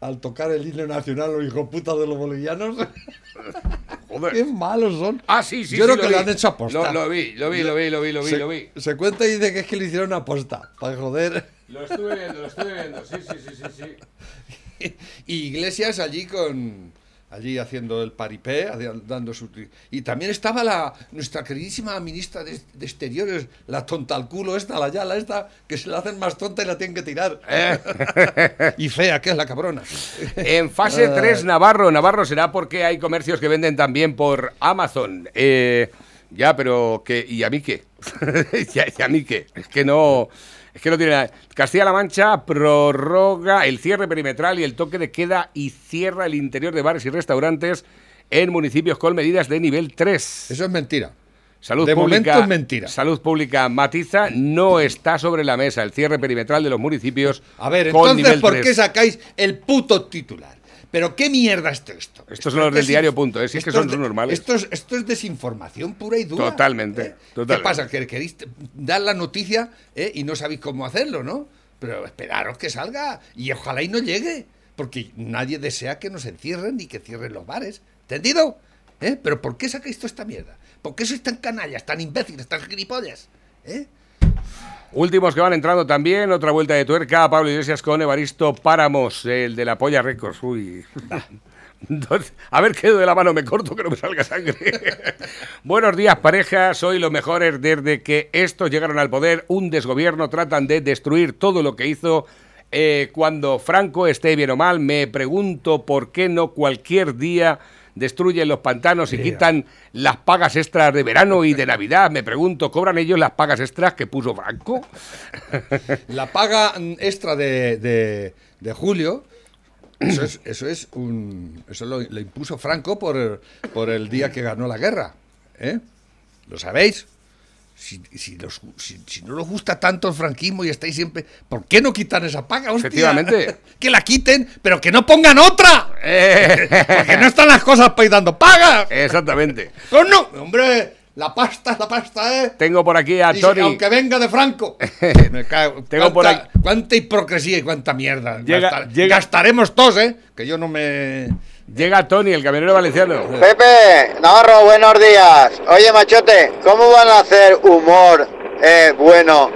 al tocar el himno nacional los hijos putas de los bolivianos? Joder. Qué malos son. Ah, sí, sí, Yo sí, creo que vi. lo han hecho aposta. Lo, lo vi, lo vi, lo vi, lo vi, lo vi, se, lo vi. se cuenta y dice que es que lo hicieron aposta, para joder. Lo estuve viendo, lo estuve viendo, sí, sí, sí, sí, sí. Y Iglesias allí con allí haciendo el paripé, dando su y también estaba la nuestra queridísima ministra de, de exteriores, la tonta al culo esta, la yala esta, que se la hacen más tonta y la tienen que tirar. y fea, que es la cabrona. En fase 3, Navarro. Navarro será porque hay comercios que venden también por Amazon. Eh, ya, pero que ¿y a mí qué? ¿Y, a, y a mí qué? Es que no... Es que no tiene nada. Castilla-La Mancha prorroga el cierre perimetral y el toque de queda y cierra el interior de bares y restaurantes en municipios con medidas de nivel 3. Eso es mentira. Salud De pública, momento es mentira. Salud Pública matiza, no está sobre la mesa el cierre perimetral de los municipios A ver, con entonces, nivel ¿por 3. qué sacáis el puto titular? ¿Pero qué mierda es esto? Estos son los del diario punto, ¿eh? si es que esto son de- normales. Esto es, esto es desinformación pura y dura. Totalmente, ¿eh? totalmente. ¿Qué pasa? Que queréis dar la noticia ¿eh? y no sabéis cómo hacerlo, ¿no? Pero esperaros que salga y ojalá y no llegue, porque nadie desea que nos encierren ni que cierren los bares. ¿Entendido? ¿Eh? ¿Pero por qué sacáis toda esta mierda? ¿Por qué sois tan canallas, tan imbéciles, tan gilipollas? ¿Eh? Últimos que van entrando también, otra vuelta de tuerca, Pablo Iglesias con Evaristo Páramos, el de la Polla Records. Uy. A ver, quedo de la mano, me corto que no me salga sangre. Buenos días, pareja. Soy los mejores desde que estos llegaron al poder. Un desgobierno tratan de destruir todo lo que hizo. Eh, cuando Franco esté bien o mal, me pregunto por qué no cualquier día destruyen los pantanos y quitan las pagas extras de verano y de Navidad. Me pregunto, ¿cobran ellos las pagas extras que puso Franco? La paga extra de, de- de julio, eso es, eso es un. Eso lo, lo impuso Franco por, por el día que ganó la guerra. ¿eh? ¿Lo sabéis? Si, si los- si- si no os gusta tanto el franquismo y estáis siempre. ¿Por qué no quitan esa paga? hostia? Efectivamente. Que la quiten, pero que no pongan otra. Eh. Porque no están las cosas para ir dando pagas. Exactamente. No, no, hombre, la pasta es la pasta, ¿eh? Tengo por aquí a Tony. aunque venga de Franco. Me cago. Tengo por aquí- cuánta hipocresía y cuánta mierda. Llega- Gastar- llega- Gastaremos todos, ¿eh? Que yo no me. Llega Tony, el camionero valenciano. Pepe, Navarro, buenos días. Oye, machote, ¿cómo van a hacer humor eh, bueno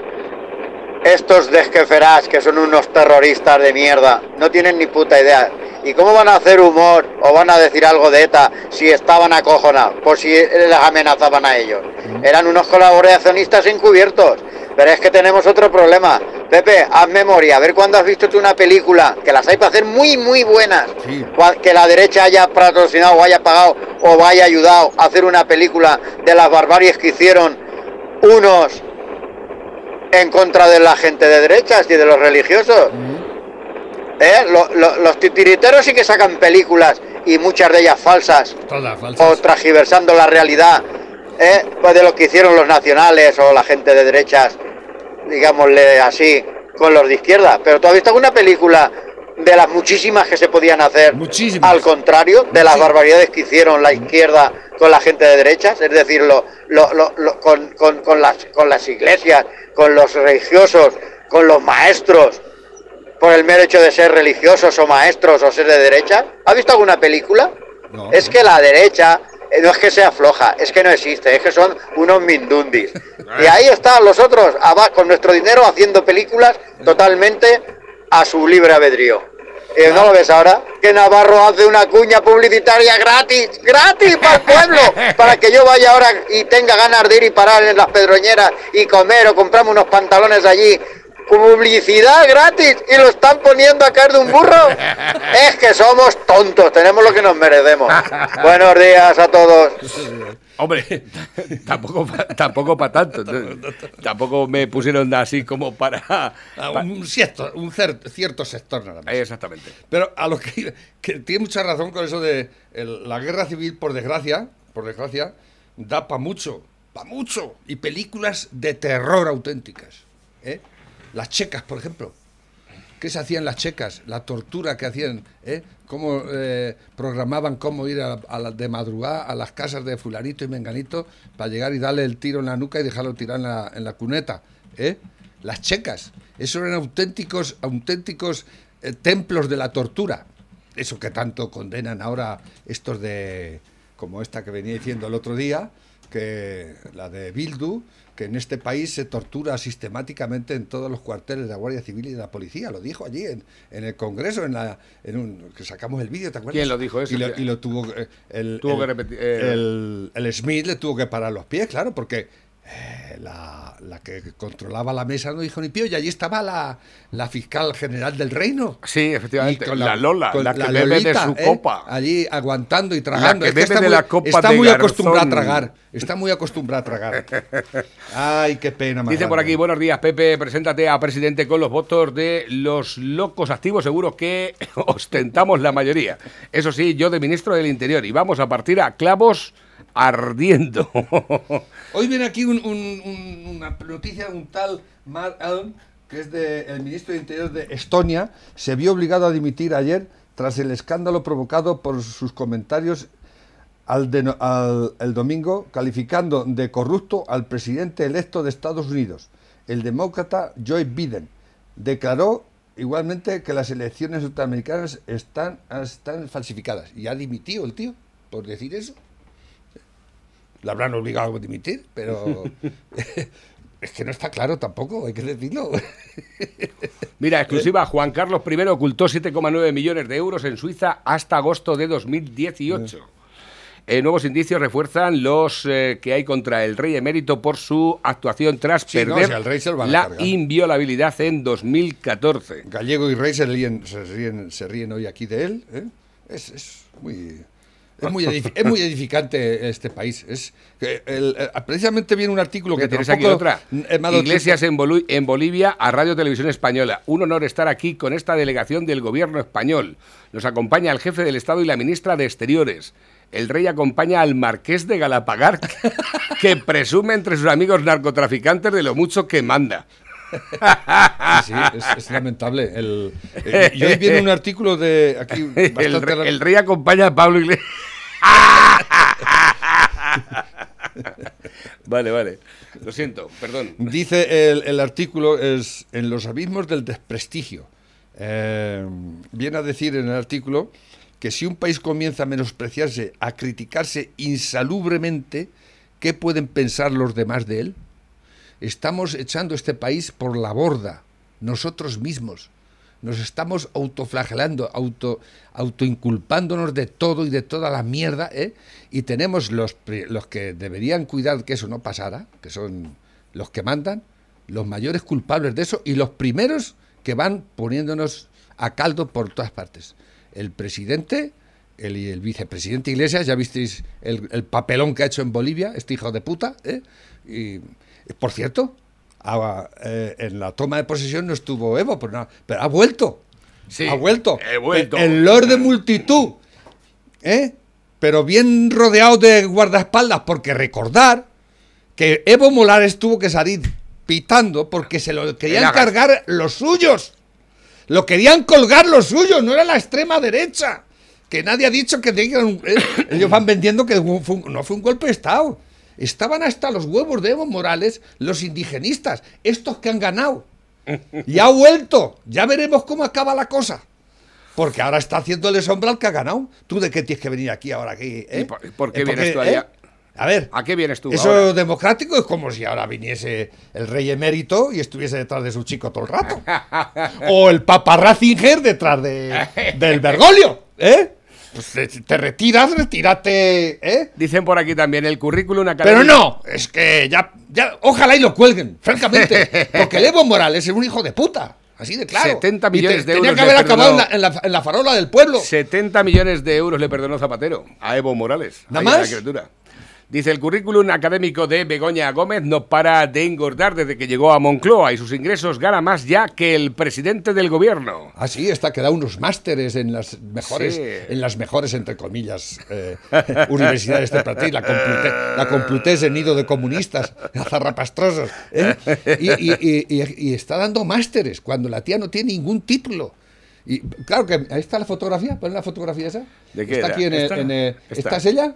estos desqueferás que son unos terroristas de mierda? No tienen ni puta idea. ¿Y cómo van a hacer humor o van a decir algo de ETA si estaban acojonados? Por si les amenazaban a ellos. Eran unos colaboracionistas encubiertos. Pero es que tenemos otro problema. Pepe, haz memoria. A ver cuándo has visto tú una película, que las hay para hacer muy, muy buenas. Que la derecha haya patrocinado o haya pagado o haya ayudado a hacer una película de las barbaries que hicieron unos en contra de la gente de derechas y de los religiosos. ¿Eh? Lo- lo- los titiriteros sí que sacan películas y muchas de ellas falsas Todas o transgiversando la realidad ¿eh? pues de lo que hicieron los nacionales o la gente de derechas, digámosle así, con los de izquierda. Pero tú has visto alguna película de las muchísimas que se podían hacer, al contrario de las barbaridades que hicieron la izquierda con la gente de derechas, es decir, lo, lo- lo- lo- con, con- con las, con las iglesias, con los religiosos, con los maestros, por el mero hecho de ser religiosos o maestros o ser de derecha. ¿Has visto alguna película? Es que la derecha no es que sea floja, es que no existe, es que son unos mindundis. Y ahí están los otros, con nuestro dinero, haciendo películas totalmente a su libre albedrío. Eh, ¿No lo ves ahora? Que Navarro hace una cuña publicitaria gratis, gratis para el pueblo, para que yo vaya ahora y tenga ganas de ir y parar en las pedroñeras y comer o comprarme unos pantalones allí. Publicidad gratis y lo están poniendo a caer de un burro. Es que somos tontos, tenemos lo que nos merecemos. Buenos días a todos. Hombre, tampoco, tampoco para tanto. Tampoco me pusieron así como para. Ah, un, cierto, un cer- cierto sector nada más. Exactamente. Pero a lo que, que tiene mucha razón con eso de el- la guerra civil, por desgracia, por desgracia, da para mucho, para mucho. Y películas de terror auténticas. ¿eh? Las checas, por ejemplo. ¿Qué se hacían las checas? La tortura que hacían, ¿eh? Cómo eh, programaban cómo ir a, a la- de madrugada a las casas de fulanito y menganito para llegar y darle el tiro en la nuca y dejarlo tirar en la, cuneta, ¿eh? Las checas, eso eran auténticos, auténticos eh, templos de la tortura. Eso que tanto condenan ahora estos de, como esta que venía diciendo el otro día, que la de Bildu, que en este país se tortura sistemáticamente en todos los cuarteles de la Guardia Civil y de la policía. Lo dijo allí en, en el Congreso, en la, en un, que sacamos el vídeo, ¿te acuerdas? ¿Quién lo dijo eso? Y lo, y lo tuvo eh, el, Tuvo el- que repetir, eh. el, el Smith le tuvo que parar los pies, claro, porque eh, la, la que controlaba la mesa no dijo ni pío y allí estaba la, la fiscal general del reino. Sí, efectivamente. Y con la, Lola, con la que bebe de su ¿eh? copa. Allí aguantando y tragando. que Es que bebe está de muy, la copa está de muy garzón. acostumbrada a tragar. Está muy acostumbrada a tragar. Ay, qué pena. Dice por aquí, buenos días, Pepe, preséntate a presidente con los votos de los locos activos, seguro que ostentamos la mayoría. Eso sí, yo de ministro del Interior, y vamos a partir a clavos ardiendo. Hoy viene aquí un- un- un- una noticia, un tal Mark Allen, que es de- el ministro de Interior de Estonia, se vio obligado a dimitir ayer tras el escándalo provocado por sus comentarios al, deno- al- el domingo, calificando de corrupto al presidente electo de Estados Unidos, el demócrata Joe Biden. Declaró igualmente que las elecciones norteamericanas están falsificadas. Y ha dimitido el tío por decir eso. Lo habrán obligado a dimitir, pero es que no está claro tampoco, hay que decirlo. Mira, exclusiva, Juan Carlos I ocultó 7,9 millones de euros en Suiza hasta agosto de 2018. Eh, nuevos indicios refuerzan los eh, que hay contra el rey emérito por su actuación tras Sí, perder la inviolabilidad en 2014. Gallego y Rey se ríen, se ríen, se ríen hoy aquí de él. ¿eh? Es, es muy... Es muy, es muy edificante este país. Es el- el- precisamente viene un artículo que tienes aquí otra. dado Iglesias en, Bolu- en Bolivia a Radio Televisión Española. Un honor estar aquí con esta delegación del gobierno español. Nos acompaña el jefe del Estado y la ministra de Exteriores. El rey acompaña al marqués de Galapagar, que presume entre sus amigos narcotraficantes de lo mucho que manda. Sí, es, es lamentable. El, eh, y hoy viene un artículo de aquí El, rey- el rey acompaña a Pablo Iglesias. vale, vale. Lo siento, perdón. Dice el, el artículo es en los abismos del desprestigio. Eh, viene a decir en el artículo que si un país comienza a menospreciarse, a criticarse insalubremente, ¿qué pueden pensar los demás de él? Estamos echando este país por la borda, nosotros mismos. Nos estamos autoflagelando, auto, autoinculpándonos de todo y de toda la mierda, ¿eh? Y tenemos los, los que deberían cuidar que eso no pasara, que son los que mandan, los mayores culpables de eso y los primeros que van poniéndonos a caldo por todas partes. El presidente, el, el vicepresidente Iglesias, ya visteis el, el papelón que ha hecho en Bolivia, este hijo de puta, ¿eh? Por cierto, ah, eh, en la toma de posesión no estuvo Evo, pero, no- pero ha vuelto. Sí, ha vuelto. he vuelto. El, Lord de multitud. ¿eh? Pero bien rodeado de guardaespaldas, porque recordar que Evo Morales tuvo que salir pitando porque se lo querían cargar los suyos. Lo querían colgar los suyos, no era la extrema derecha. Que nadie ha dicho que tengan- eh, ellos van vendiendo que fue no fue un golpe de Estado. Estaban hasta los huevos de Evo Morales los indigenistas, estos que han ganado. Y ha vuelto. Ya veremos cómo acaba la cosa. Porque ahora está haciéndole sombra al que ha ganado. ¿Tú de qué tienes que venir aquí ahora? Aquí, eh? ¿Y por, por qué Eh, vienes tú allá? eh, A ver, ¿A qué vienes tú eso ahora? democrático es como si ahora viniese el rey emérito y estuviese detrás de su chico todo el rato. o el papa Ratzinger detrás de, del Bergoglio, ¿eh? Pues te, te retiras, retírate, ¿eh? Dicen por aquí también el currículum académico. Pero no, es que ya, ya, ojalá y lo cuelguen, francamente. Porque el Evo Morales es un hijo de puta. Así de claro. 70 Y millones te- de Tenía euros que haber acabado en la, perdonó. en la- en la farola del pueblo. 70 millones de euros le perdonó Zapatero a Evo Morales. ¿Nada a la más? criatura. Dice el currículum académico de Begoña Gómez no para de engordar desde que llegó a Moncloa y sus ingresos gana más ya que el presidente del gobierno. Ah, sí, está que da unos másteres en las mejores, Sí. en las mejores, entre comillas, eh, universidades de Platí, la, Complute, la Complutense, nido de comunistas, zarrapastrosos. ¿eh? Y, y- y- y- y está dando másteres cuando la tía no tiene ningún título. Y claro que ahí está la fotografía, pon la fotografía esa. ¿De qué Está era? aquí en el- ¿Esta? en el- Esta. ¿Esta es ella?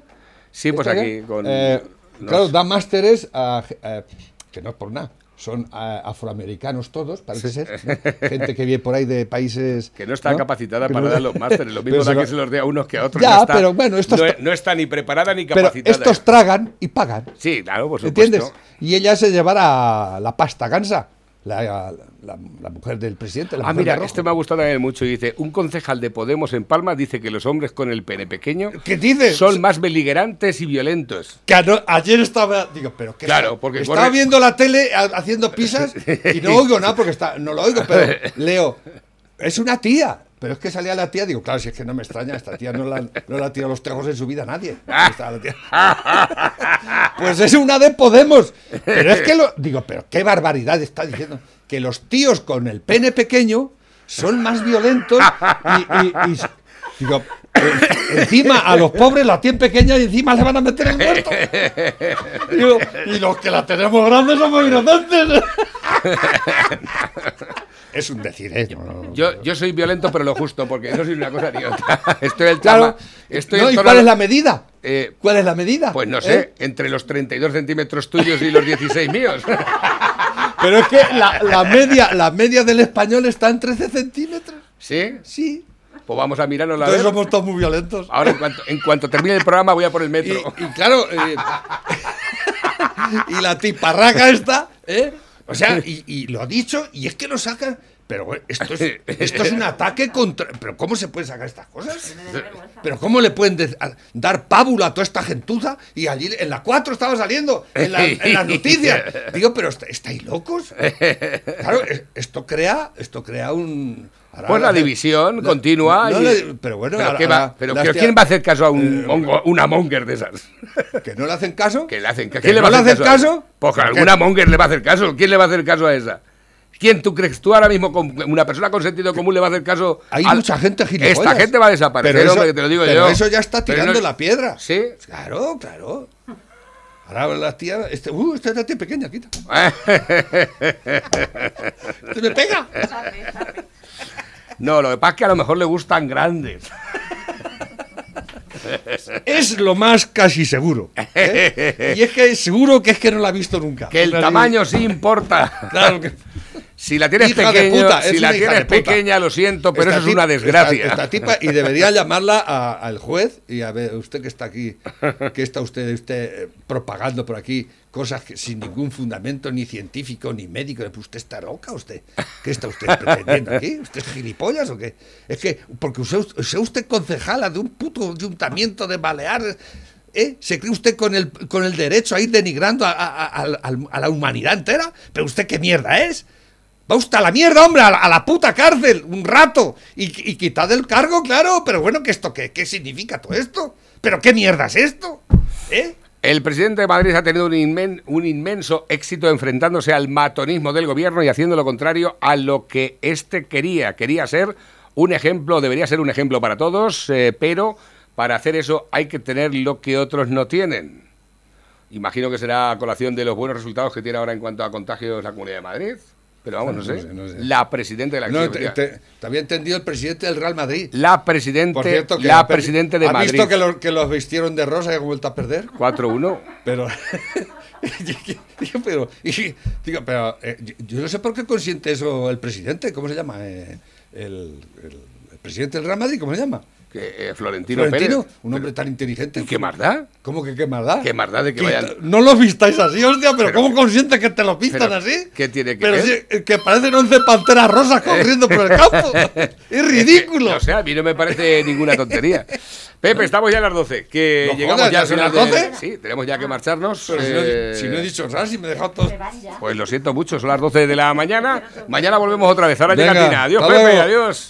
Sí, pues ¿Esta aquí con. Eh, los- Claro, da másteres a, a- que no es por nada. Son a- afroamericanos todos, parece ser. ¿no? Gente que viene por ahí de países. Que no está capacitada para no- dar los másteres. Lo mismo da que se los dé a unos que a otros. Ya, no está, pero bueno, estos no, está ni preparada ni Pero capacitada. estos tragan y pagan. Sí, claro, por supuesto. ¿Entiendes? Y ella se llevará la pasta gansa, la, la- la mujer del presidente. La Ah, mira, este me ha gustado también mucho. Dice, un concejal de Podemos en Palma dice que los hombres con el pene pequeño ¿Qué dices? son más beligerantes y violentos. Que ano- ayer estaba. Digo, pero ¿qué Claro, está- porque Estaba corre- viendo la tele ha- haciendo pizzas y no oigo nada porque está, no lo oigo, pero leo. Es una tía. Pero es que salía la tía, digo, claro, si es que no me extraña, esta tía no la, no la ha tirado los tejos en su vida a nadie. Pues es una de Podemos. Pero es que lo. Digo, pero qué barbaridad está diciendo. Que los tíos con el pene pequeño son más violentos y. y- y- digo, encima a los pobres la tienen pequeña y encima le van a meter el muerto. Digo, y los que la tenemos grandes somos inocentes. Es un decir, ¿eh? No. Yo, yo soy violento, pero lo justo, porque no soy una cosa ni otra. Estoy el Claro. Estoy No, ¿Y cuál es la medida? Eh, ¿Cuál es la medida? Pues no sé, ¿Eh? entre los 32 centímetros tuyos y los 16 míos. Pero es que la, la media, la media del español está en 13 centímetros. ¿Sí? Sí. Pues vamos a mirarnos la Entonces somos todos muy violentos. Ahora, en cuanto, en cuanto termine el programa, voy a por el metro. Y claro, eh, y la tiparraca esta, ¿eh? O sea, y, y lo ha dicho, y es que lo sacan. Pero esto es, esto es un ataque contra. ¿Pero cómo se pueden sacar estas cosas? ¿Pero cómo le pueden de- a- dar pábula a toda esta gentuza? Y allí en la 4 estaba saliendo, en, la- en las noticias. Digo, pero est- ¿estáis locos? Claro, es- esto crea, esto crea un. Ahora Pues la división la- continua. no y- le- pero bueno, pero, ahora- ¿qué va- ahora pero las ¿pero tía- ¿quién va a hacer caso a un Eh, mongo- una monger de esas? ¿Que no le hacen caso? ¿Que le hacen, ¿Que ¿Quién le va a le hacer hacen caso? caso? Pues ¿Pero alguna monger le va a hacer caso. ¿Quién le va a hacer caso a esa? ¿Quién tú crees? ¿Tú ahora mismo, con una persona con sentido común, le va a hacer caso? Hay al- mucha gente gilipollas. Esta gente va a desaparecer, Pero eso- hombre, que te lo digo pero yo. eso ya está tirando no- la piedra. ¿Sí? Claro, claro. Ahora las tías. Este, uh, esta tía pequeña, quita. ¡Te me pega! No, lo que pasa es que a lo mejor le gustan grandes. Es lo más casi seguro. ¿eh? Y es que seguro que es que no la ha visto nunca. Que el tamaño sí importa. Claro que. Si la tienes Hija de pequeña, puta, si la tienes puta. pequeña, lo siento, pero Esta eso es una desgracia. Esta, esta tipa, y debería llamarla a- al juez y a ver, usted que está aquí, que está usted, usted eh, propagando por aquí cosas que, sin ningún fundamento, ni científico, ni médico. Pues ¿Usted está loca usted? ¿Qué está usted pretendiendo aquí? ¿Usted es gilipollas o qué? Es que, porque usted, sea usted concejala de un puto ayuntamiento de Baleares. ¿Eh? ¿Se cree usted con el, con el derecho a ir denigrando a, a- a- a- a la humanidad entera? ¿Pero usted qué mierda es? Va usted a la mierda, hombre, a la, puta cárcel, un rato. Y, y quitad el cargo, claro. Pero bueno, ¿qué esto qué? ¿Qué significa todo esto? ¿Pero qué mierda es esto? ¿Eh? El presidente de Madrid ha tenido un, inmen- un inmenso éxito enfrentándose al matonismo del gobierno y haciendo lo contrario a lo que éste quería. Quería ser un ejemplo, debería ser un ejemplo para todos, eh, pero para hacer eso hay que tener lo que otros no tienen. Imagino que será a colación de los buenos resultados que tiene ahora en cuanto a contagios la Comunidad de Madrid. Pero vamos, no, No sé. sé, no sé. La presidenta de la No, te, te- te había entendido el presidente del Real Madrid. La presidente, Por cierto, que la ha perdi- presidente de ¿Ha Madrid. visto que, lo- que los vistieron de rosa y han vuelto a perder? 4-1. Pero. digo, pero, y- digo, pero eh, yo, yo no sé por qué consiente eso el presidente. ¿Cómo se llama? Eh, el, el- el presidente del Real Madrid, ¿cómo se llama? Que, eh, Florentino, Florentino, Pérez. un hombre tan inteligente. ¿Y qué más da? ¿Cómo que qué más da? ¿Qué más da de que Que vayan? No los vistáis así, hostia, pero, Pero- ¿cómo consiente que te los vistan Pero, así? ¿Qué tiene que Pero ver? si, eh, que parecen 11 panteras rosas corriendo por el campo. es ridículo. O sea, a mí no me parece ninguna tontería. Pepe, estamos ya a las 12. Que No llegamos jodas, ya ¿ya al son final las de- 12? Sí, tenemos ya que marcharnos. Pero si no- Eh, si no he dicho nada, si me he dejado todo. Pues lo siento mucho, son las 12 de la mañana. Mañana volvemos otra vez. Ahora llega Venga, Tina. Adiós, Pepe, luego. adiós.